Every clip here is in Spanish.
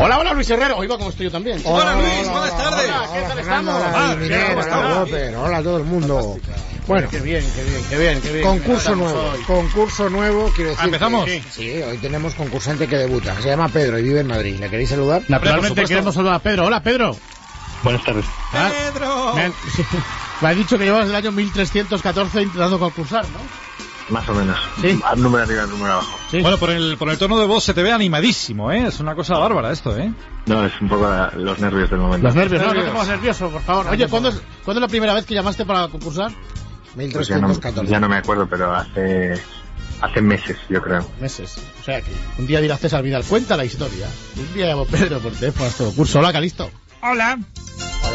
Hola, hola Luis Herrero. Oiga, ¿cómo estoy yo también? Hola, Luis, buenas tardes. Hola, ¿qué tal Fernando, estamos? hola, Ah, hola a todo el mundo. Bueno, Qué bien, qué bien, qué bien, qué bien. concurso nuevo, hoy. concurso nuevo, quiero decir. Ah, ¿empezamos? que- Sí, hoy tenemos concursante que debuta. Se llama Pedro y vive en Madrid. ¿Le queréis saludar? Naturalmente queremos saludar a Pedro. Hola, Pedro. Buenas tardes. Ah, ¡Pedro! Me, han- me ha dicho que llevas el año 1314 intentando concursar, ¿no? Más o menos. Sí. Al número arriba, al número abajo. Sí. Bueno, por el, por el tono de voz se te ve animadísimo, ¿eh? Es una cosa bárbara esto, ¿eh? No, es un poco la- los nervios del momento. Los nervios, no, no te nervios. pongas nervioso, por favor. Oye, ¿cuándo es, ¿cuándo es la primera vez que llamaste para concursar? Pues ya, no, 1314. ya no me acuerdo, pero hace hace meses, yo creo. Meses. O sea que un día dirá César Vidal, cuenta la historia. Un día llamó Pedro por teléfono a este concurso. Hola, Calisto. Hola,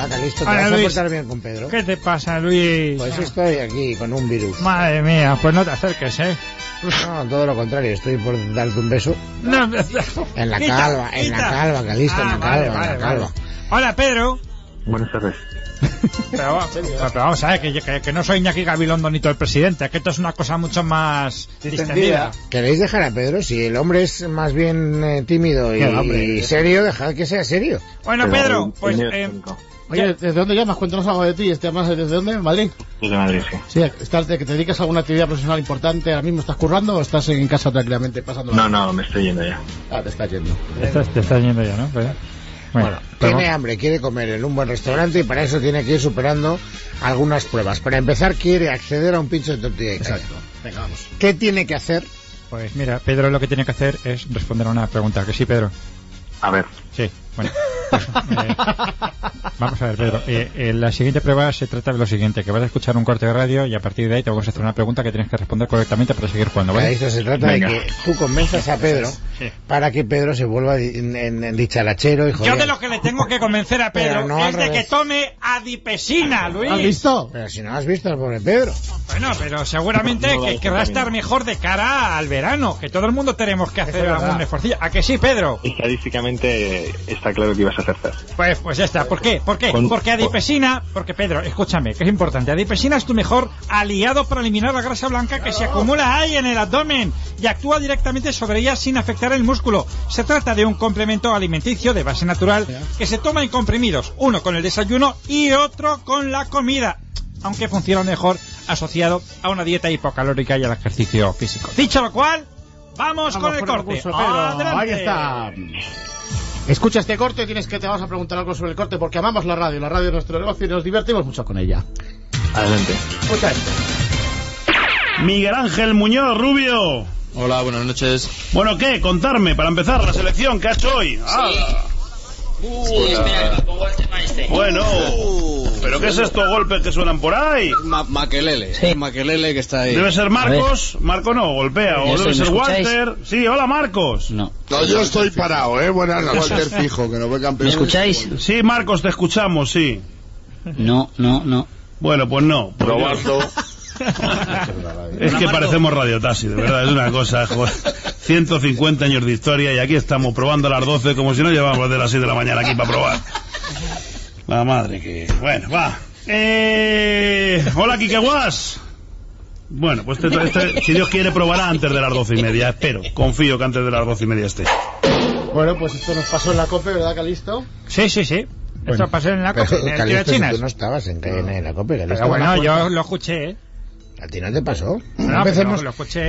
Hola, ¿te Hola, vas a Luis. portar bien con Pedro? ¿qué te pasa, Luis? Pues estoy aquí con un virus. Madre mía, pues no te acerques, ¿eh? No, todo lo contrario, estoy por darte un beso. No, En la Quita, calva, en la calva, Calisto, en Ah, la vale, calva, en vale, la calva. vale. Hola, Pedro. Buenas tardes. Pero, pero- pero vamos a ver, que, que- que no soy Iñaki Gabilondo ni todo el presidente, que esto es una cosa mucho más distendida. ¿Queréis dejar a Pedro? Si el hombre es más bien eh, tímido y, No, hombre. y serio, dejad que sea serio. Bueno, Pero Pedro, pues... eh. Oye, ¿desde dónde llamas? Cuéntanos algo de ti. ¿Este llamas desde dónde? ¿En Madrid? Desde Madrid, sí. Sí, ¿estás de que te dedicas a alguna actividad profesional importante? ¿Ahora mismo estás currando o estás en casa tranquilamente pasando? No, no, me estoy yendo ya. Ah, te estás yendo. estás- te estás yendo ya, ¿no? Pero- bueno, Bueno, pero- tiene hambre, quiere comer en un buen restaurante y para eso tiene que ir superando algunas pruebas. Para empezar, quiere acceder a un pincho de tortilla. Exacto. Venga, vamos. ¿Qué tiene que hacer? Pues mira, Pedro lo que tiene que hacer es responder a una pregunta. ¿Que sí, Pedro? A ver, Sí, bueno. Eh, vamos a ver, Pedro. Eh, eh, la siguiente prueba se trata de lo siguiente, que vas a escuchar un corte de radio y a partir de ahí te vamos a hacer una pregunta que tienes que responder correctamente para seguir jugando, De ¿vale? esto se trata Venga. de que tú convenzas a Pedro Sí. para que Pedro se vuelva en, en- en dicharachero y Yo de lo que le tengo que convencer a Pedro no es de que tome adipesina, Luis. ¿Has visto? Pero si no has visto al pobre Pedro. Bueno, pero seguramente No, no, que querrá estar mejor de cara al verano, que todo el mundo tenemos que hacer algún esfuerzo. ¿A que sí, Pedro? estadísticamente está claro que ibas a acertar. Pues, pues ya está. ¿Por qué? ¿Por qué? Con- Porque adipesina, porque Pedro, escúchame, que es importante. Adipesina es tu mejor aliado para eliminar la grasa blanca que se acumula ahí en el abdomen y actúa directamente sobre ella sin afectar el músculo. Se trata de un complemento alimenticio de base natural que se toma en comprimidos, uno con el desayuno y otro con la comida, aunque funciona mejor asociado a una dieta hipocalórica y al ejercicio físico. Dicho lo cual, vamos, con el corte. Pedro. Adelante. Ahí está. Escucha este corte, tienes que te vamos a preguntar algo sobre el corte porque amamos la radio. La radio es nuestro negocio y nos divertimos mucho con ella. Adelante. Escucha esto. Miguel Ángel Muñoz Rubio. Hola, buenas noches. Bueno, ¿qué? Contarme, para empezar, la selección que ha hecho hoy. Ah, Sí, espera, pongo el tema este. bueno. ¿Pero qué es estos golpes que suenan por ahí? Ma Maquelele. Sí. Maquelele que está ahí. Debe ser Marcos. Marco no, golpea. O debe ser. Walter. Sí, hola Marcos. No. No, yo estoy parado, ¿eh? Buenas noches. Walter fijo, que no ve campeón. ¿Me escucháis? Sí, Marcos, te escuchamos, sí. No, no, no. Bueno, pues no. Pues Probando. Es que parecemos Radio Taxi, de verdad, es una cosa, joder. 150 años de historia y aquí estamos probando a las 12 como si no llevamos de las 6 de la mañana aquí para probar. La madre que... Bueno, va. Eh... Hola, Kike Guas. Bueno, pues este, si Dios quiere probará antes de las 12 y media, espero. Confío que antes de las 12 y media esté. Bueno, pues esto nos pasó en la COPE, ¿verdad, Calisto? Sí, sí, sí. Esto pasó en la en el de Calisto, si tú no estabas en, en, en la copia, Calisto. Pero bueno, yo lo escuché, ¿eh? ¿A ti no te pasó?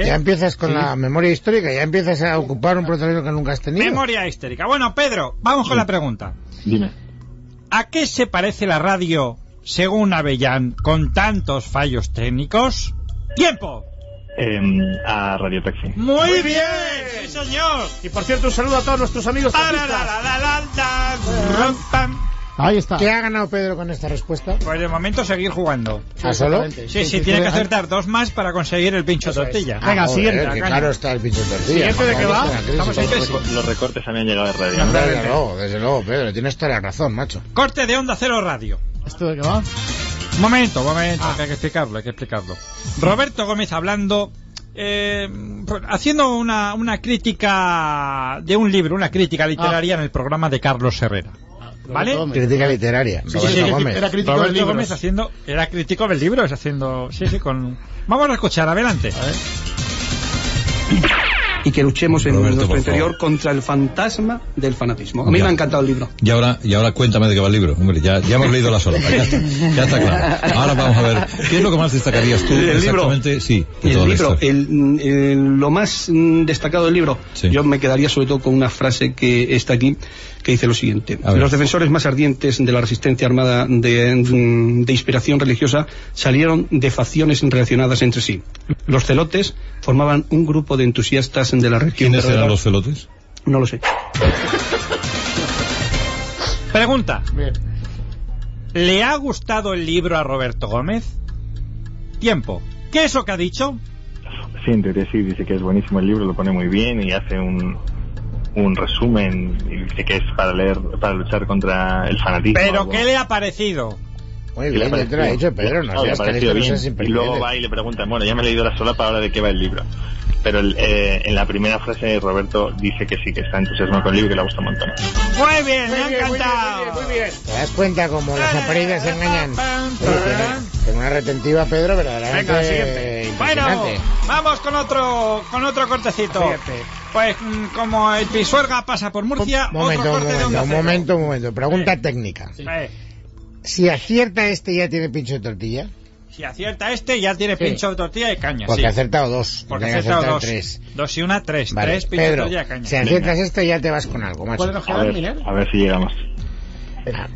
Ya empiezas con la memoria histórica, ya empiezas a ocupar un protagonismo que nunca has tenido. Memoria histérica. Bueno, Pedro, vamos con la pregunta. Dime. ¿A qué se parece la radio, según Avellán, con tantos fallos técnicos? ¡Tiempo! Em, a Radio Taxi. ¡Muy bien! ¡Sí, señor! Y por cierto, un saludo a todos nuestros amigos Ahí está. ¿Qué ha ganado Pedro con esta respuesta? Pues de momento seguir jugando. ¿A solo? Sí, sí, tiene que acertar dos más para conseguir el pincho tortilla. Ah, Venga, joder, siguiente, qué caña. caro está el pincho de tortilla. ¿Siguiente de qué va? Estamos en crisis. Reco- Los recortes habían llegado de radio. Desde luego, desde luego, Pedro, tienes toda la razón, macho. Corte de Onda Cero Radio. ¿Esto de qué va? Un momento, un momento, que hay que explicarlo, hay que explicarlo. Roberto Gómez hablando, eh, haciendo una, una crítica de un libro, una crítica literaria en el programa de Carlos Herrera. ¿Vale? Crítica literaria. sí, sí, Gómez. era crítico de Roberto libros. Gómez haciendo, era crítico del libro, es haciendo, sí, sí, con... Vamos a escuchar, adelante. y que luchemos en nuestro interior favor. contra el fantasma del fanatismo. A mí Ya. me ha encantado el libro. Y ahora, y ahora cuéntame de qué va el libro. Hombre, ya, ya hemos leído la sola. Ya está, ya está claro. Ahora vamos a ver. ¿Qué es lo que más destacarías tú? El libro. exactamente, sí. de El libro, el- lo más mm, destacado del libro, yo me quedaría sobre todo con una frase que está aquí, que dice lo siguiente. Los defensores más ardientes de la resistencia armada de, de inspiración religiosa salieron de facciones relacionadas entre sí. Los celotes formaban un grupo de entusiastas de la región. ¿Quiénes eran los celotes? No lo sé. Pregunta. ¿Le ha gustado el libro a Roberto Gómez? Tiempo. ¿Qué es lo que ha dicho? Sí, en teoría sí, dice que es buenísimo el libro, lo pone muy bien y hace un, un resumen y dice que es para leer, para luchar contra el fanatismo. ¿Pero qué le ha parecido? Muy Y le bien, ya te lo he pareció- dicho, Pedro, no le ha parecido bien. Y luego va y le preguntan, bueno, ya me he leído la solapa, ahora de qué va el libro. Pero el- eh, en la primera frase Roberto dice que sí, que está entusiasmado con el libro y que le gusta un montón. Muy bien, me ha encantado. ¿Te das cuenta cómo las aparidas engañan? Tiene una retentiva, Pedro, verdaderamente Venga, siguiente. Bueno, impresionante. vamos con otro con otro cortecito. Pues mm, como el Pisuerga pasa por Murcia, Momento, otro un corte momento, un momento, un momento. Pregunta técnica. Eh, Si acierta este, ¿ya tiene pincho de tortilla? si acierta este, ya tiene Sí. pincho de tortilla de caña. Porque sí. ha acertado dos. Porque ha acertado dos. tres. Dos y una, tres. Vale, tres pincho de Pedro, tortilla de caña. si aciertas este, ya te vas con algo, macho. ¿Cuáles nos A quedan, ver, Miner? a ver si llegamos.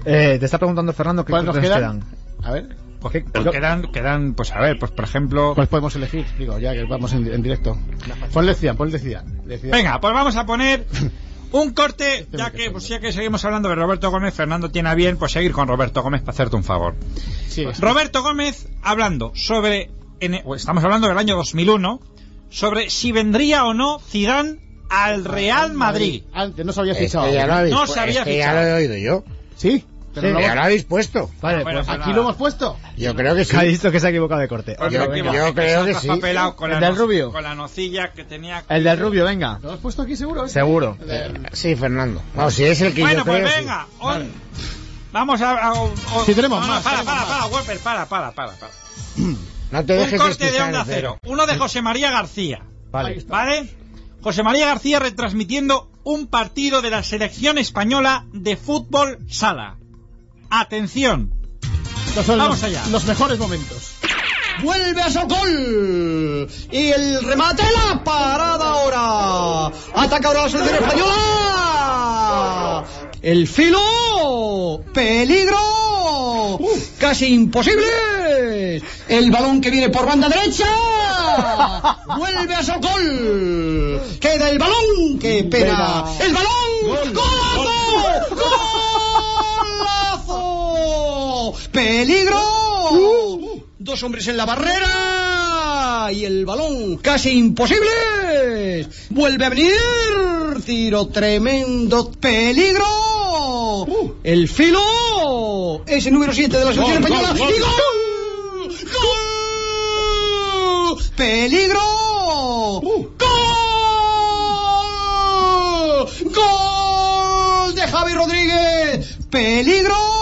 Eh, te está preguntando Fernando qué ¿Cuáles nos quedan. A ver. Pues quedan, quedan, pues a ver, pues por ejemplo... ¿Cuál podemos elegir? Digo, ya que vamos en, en directo. Ponle Cian, ponle Cian. Venga, pues vamos a poner un corte, ya que, pues ya que seguimos hablando de Roberto Gómez, Fernando tiene a bien pues seguir con Roberto Gómez para hacerte un favor. Sí, Roberto Gómez hablando sobre, en- o estamos hablando del año 2001, sobre si vendría o no Zidane al Real Madrid. Antes no se había Este fichado. ya lo habéis No se había este ya fichado. lo he oído yo. Sí, Sí, pero no ya lo habéis puesto. Vale, Bueno, pues Aquí nada. lo hemos puesto. Yo creo que sí. ha visto que se ha equivocado de corte. Pues Yo- creo que sí. Con ¿El la del no- rubio? Con la nocilla que tenía... El del rubio, venga. ¿Lo hemos puesto aquí seguro? eh? Seguro. Sí, Fernando. No, si es el que Bueno, yo pues creo, sí. venga, on- vamos a... a- Sí, tenemos no, más, Para, tenemos para, más. para, Wolper, para, para, para, para. No te Un dejes corte de onda Cero. cero. Uno de José María García. Vale. ¿Vale? José María García retransmitiendo un partido de la selección española de fútbol sala. Atención. Vamos los, allá. los mejores momentos. Vuelve a Socol. Y el remate, la parada ahora. Ataca ahora la selección española. El filo. Peligro. Casi imposible. El balón que viene por banda derecha. Vuelve a Socol. Queda el balón. Qué pena. El balón. ¡Golazo! ¡Golazo! ¡Peligro! Dos hombres en la barrera y el balón casi imposible. Vuelve a venir. Tiro tremendo. Peligro. El filo. Es el número 7 de la selección española. gol. ¡Y gol! ¡Gol! ¡Peligro! ¡Gol! ¡Gol de Javi Rodríguez! ¡Peligro!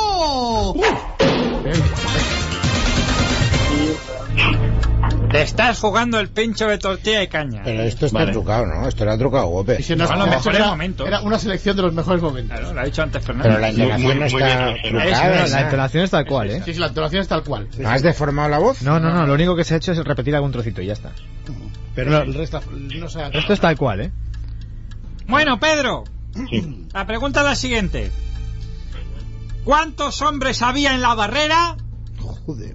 Te estás jugando el pincho de tortilla y caña. Pero esto está Vale. trucado, ¿no? Esto era trucado, Gope. Si no, era, una selección de los mejores momentos. Claro, lo ha dicho antes Fernando. Pero la entonación no está bien, Es, trucada. la entonación es tal cual, ¿eh? Sí, sí, la entonación es tal cual. ¿No has deformado la voz? No, no, no, lo único que se ha hecho es repetir algún trocito y ya está. Pero el resto no se ha... Esto es tal cual, ¿eh? Bueno, Pedro, Sí. la pregunta es la siguiente. ¿Cuántos hombres había en la barrera? Joder.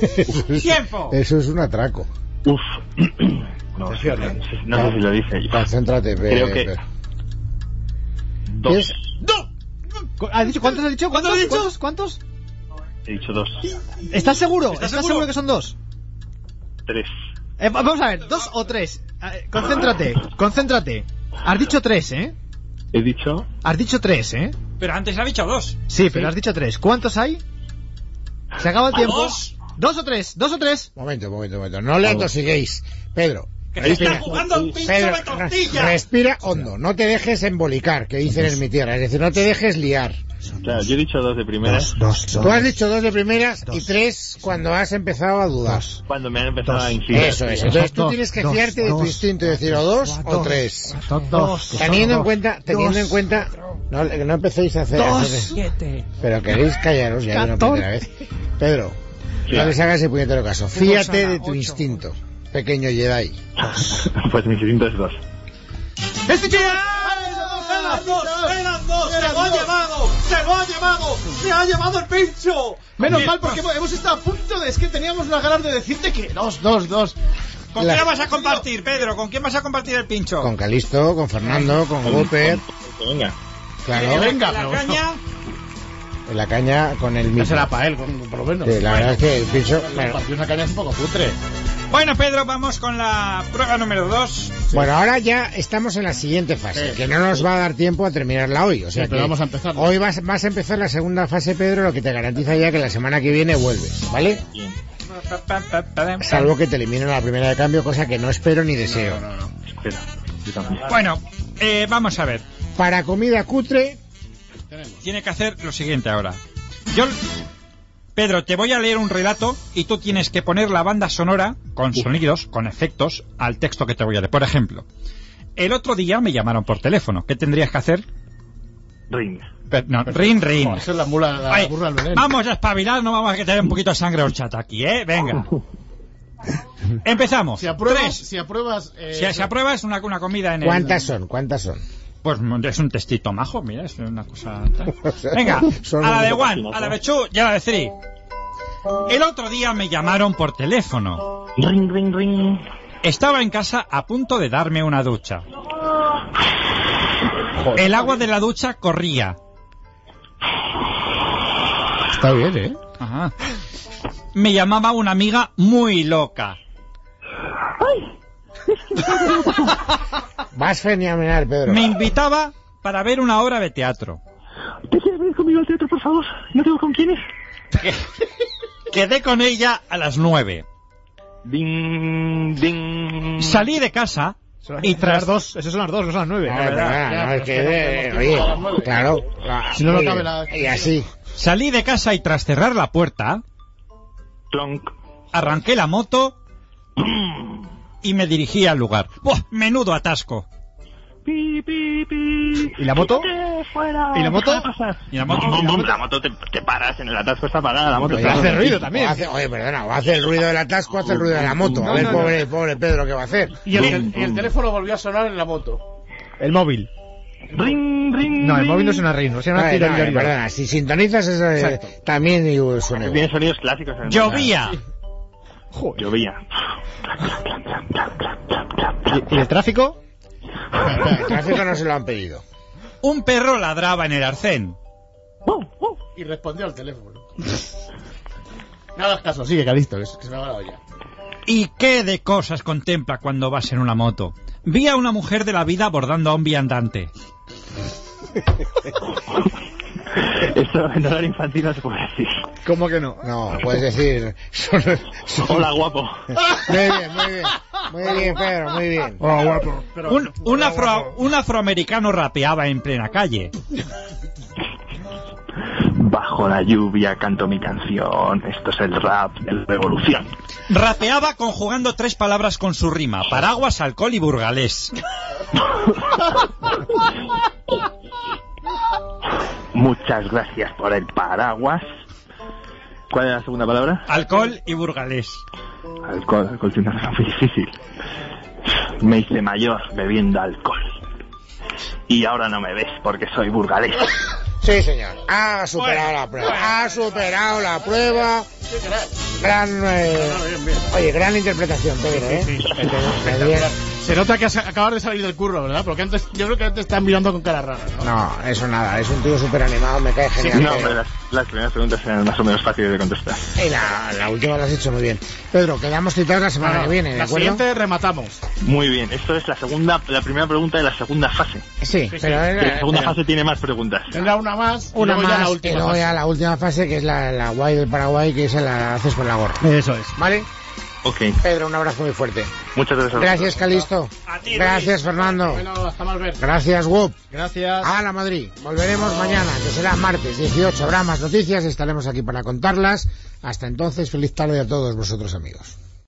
Eso es- Tiempo. Eso es un atraco. Uf. No, sé, no sé- no sé si lo dice. Concéntrate, Pe- Creo que dos. ¿Es? ¿Has dicho, ¿Cuántos has dicho? ¿Cuántos ¿Cuántos? has dicho? ¿Cuántos? ¿Cuántos? He dicho dos. ¿Estás seguro? ¿Estás ¿Estás, seguro? que son dos? Tres. Eh, va- vamos a ver, ¿dos o tres? Eh, concéntrate, concéntrate. Has dicho tres, ¿eh? He dicho Has dicho tres, ¿eh? Pero antes ha dicho dos. Sí, pero has dicho tres. ¿Cuántos hay? Se acaba el tiempo. Dos. ¿Dos o tres? ¿Dos o tres? Momento, momento, momento. No le atosiguéis. Pedro, Que se está jugando el pincho Pedro, de tortilla. respira hondo, no te dejes embolicar, que dicen en mi tierra, es decir, no te dejes liar. Claro, yo he dicho dos de primeras. Tú has dicho dos de primeras y tres cuando has empezado a dudar. Cuando me han empezado a incidir. Eso es, entonces tú tienes que fiarte de tu instinto y decir o dos o tres. Dos. Teniendo en Dos. cuenta, teniendo en cuenta, no, no empecéis a hacer... Dos. hacer- Siete. Pero queréis callaros ya de una primera vez. Pedro. No les hagas ese puñetero caso. Fíate de tu instinto, pequeño Jedi. Pues mi instinto es dos. ¡Este chico! ¡Eran dos! ¡Eran dos! ¡Se lo ha llevado! ¡Se lo ha llevado! ¡Se ha llevado el pincho! Menos mal porque hemos, hemos estado a punto de... Es que teníamos las ganas de decirte que dos, dos, dos. ¿Con La- quién vas a compartir, Pedro? ¿Con quién vas a compartir el pincho? Con Calisto, con Fernando, con Whopper, Venga. claro, venga, la pero- caña. La caña con el mismo. será para él, con- por lo menos. Sí, la verdad es que el pincho... bueno, una caña es un poco putre. Bueno, Pedro, vamos con la prueba número dos. Bueno, ahora ya estamos en la siguiente fase, Sí. que no nos va a dar tiempo a terminarla hoy. O sea Sí, pero que vamos a empezar. Hoy vas, vas a empezar la segunda fase, Pedro, lo que te garantiza ya que la semana que viene vuelves, ¿vale? Bien. Salvo que te eliminen la primera de cambio, cosa que no espero ni deseo. Espera. Yo también. Bueno, eh, vamos a ver. Para comida cutre, Tiene que hacer lo siguiente ahora. Yo, Pedro, te voy a leer un relato y tú tienes que poner la banda sonora con sonidos, con efectos, al texto que te voy a leer. Por ejemplo, el otro día me llamaron por teléfono. ¿Qué tendrías que hacer? Ring. No, rin, rin. Joder, Eso es la mula, la Ay, burra del Belén. vamos a espabilar, no vamos a que tener un poquito de sangre horchata aquí, ¿eh? Venga. Empezamos. Si apruebas, Tres. si apruebas... eh, Si se aprueba es una, una comida en el... ¿cuántas son? ¿Cuántas son? Pues es un testito majo, mira, es una cosa... Venga, a la de one, a la de two y a la de three. El otro día me llamaron por teléfono. Ring, ring, ring. Estaba en casa a punto de darme una ducha. El agua de la ducha corría. Está bien, ¿eh? Ajá. Me llamaba una amiga muy loca. Vas fenomenal, Pedro. Me invitaba para ver una obra de teatro. ¿Te quieres venir conmigo al teatro, por favor? ¿No tengo con quiénes? Quedé con ella a las nueve. Ding, ding. Salí de casa y tras las dos, esas son las dos, no son las nueve. No, es que, eh, oye, claro. Si no, no cabe la- Y así. salí de casa y tras cerrar la puerta, Clonk. arranqué la moto y me dirigí al lugar. ¡Buah! Menudo atasco. Pi, pi, pi. ¿Y la moto? Fuera. ¿Y la moto? ¿Y la moto? Bum, bum, bum. La moto te, te paras en el atasco, está parada. La moto está hace ruido también. hace- oye, perdona, o hace el ruido del atasco, hace el ruido de la moto. A ver, No, no, no. pobre, pobre Pedro, ¿qué va a hacer? Y el, el- y el teléfono volvió a sonar en la moto. El móvil. Ring, ring. No, el móvil no suena ring, no suena Ay, no, tiro, tiro, perdona, si sintonizas eso eh, también y suena. Tiene sonidos clásicos. en Llovía. Joder. Llovía. ¿Y, y el tráfico? El tráfico no se lo han pedido. Un perro ladraba en el arcén. Y respondió al teléfono. No hagas caso, sigue, Calisto, que se me va la olla. ¿Y qué de cosas contempla cuando vas en una moto? Vi a una mujer de la vida abordando a un viandante. Esto en horario infantil no se puede decir. ¿Cómo que no? No, puedes decir... son- son- Hola, guapo. Muy bien, muy bien. Muy bien, Pedro, muy bien. Un, un afro- un afroamericano rapeaba en plena calle. Bajo la lluvia canto mi canción. Esto es el rap de la revolución. Rapeaba conjugando tres palabras con su rima. Paraguas, alcohol y burgalés. Muchas gracias por el paraguas. ¿Cuál es la segunda palabra? Alcohol y burgalés. Alcohol, alcohol tiene una muy difícil. Me hice mayor bebiendo alcohol. Y ahora no me ves porque soy burgalés. Sí, señor. Ha superado la prueba. Ha superado la prueba. Gran... eh, Oye, gran interpretación, Pedro, ¿eh? Me dio- Se nota que acabas de salir del curro, ¿verdad? Porque antes, yo creo que antes están mirando con cara rara, ¿no? No, eso nada. Es un tío súper animado, me cae genial. No, Pedro. pero las, las primeras preguntas eran más o menos fáciles de contestar. Y la, la última la has hecho muy bien. Pedro, quedamos citados la semana No, no, que viene, ¿de la acuerdo? siguiente rematamos. Muy bien, esto es la segunda, la primera pregunta de la segunda fase. Sí, pero... la eh, segunda pero- fase tiene más preguntas. Tendrá una más. y Una luego ya más, la y última luego fase. ya la última fase, que es la, la guay del Paraguay, que esa la haces con la gorra. Eso es. ¿Vale? Ok. Pedro, un abrazo muy fuerte. Muchas gracias. Gracias, Calisto. Gracias, Fernando. Bueno, hasta más ver. Gracias, Whoop. Gracias. A la Madrid. Volveremos mañana, que será martes 18. Habrá más noticias, estaremos aquí para contarlas. Hasta entonces, feliz tarde a todos vosotros, amigos.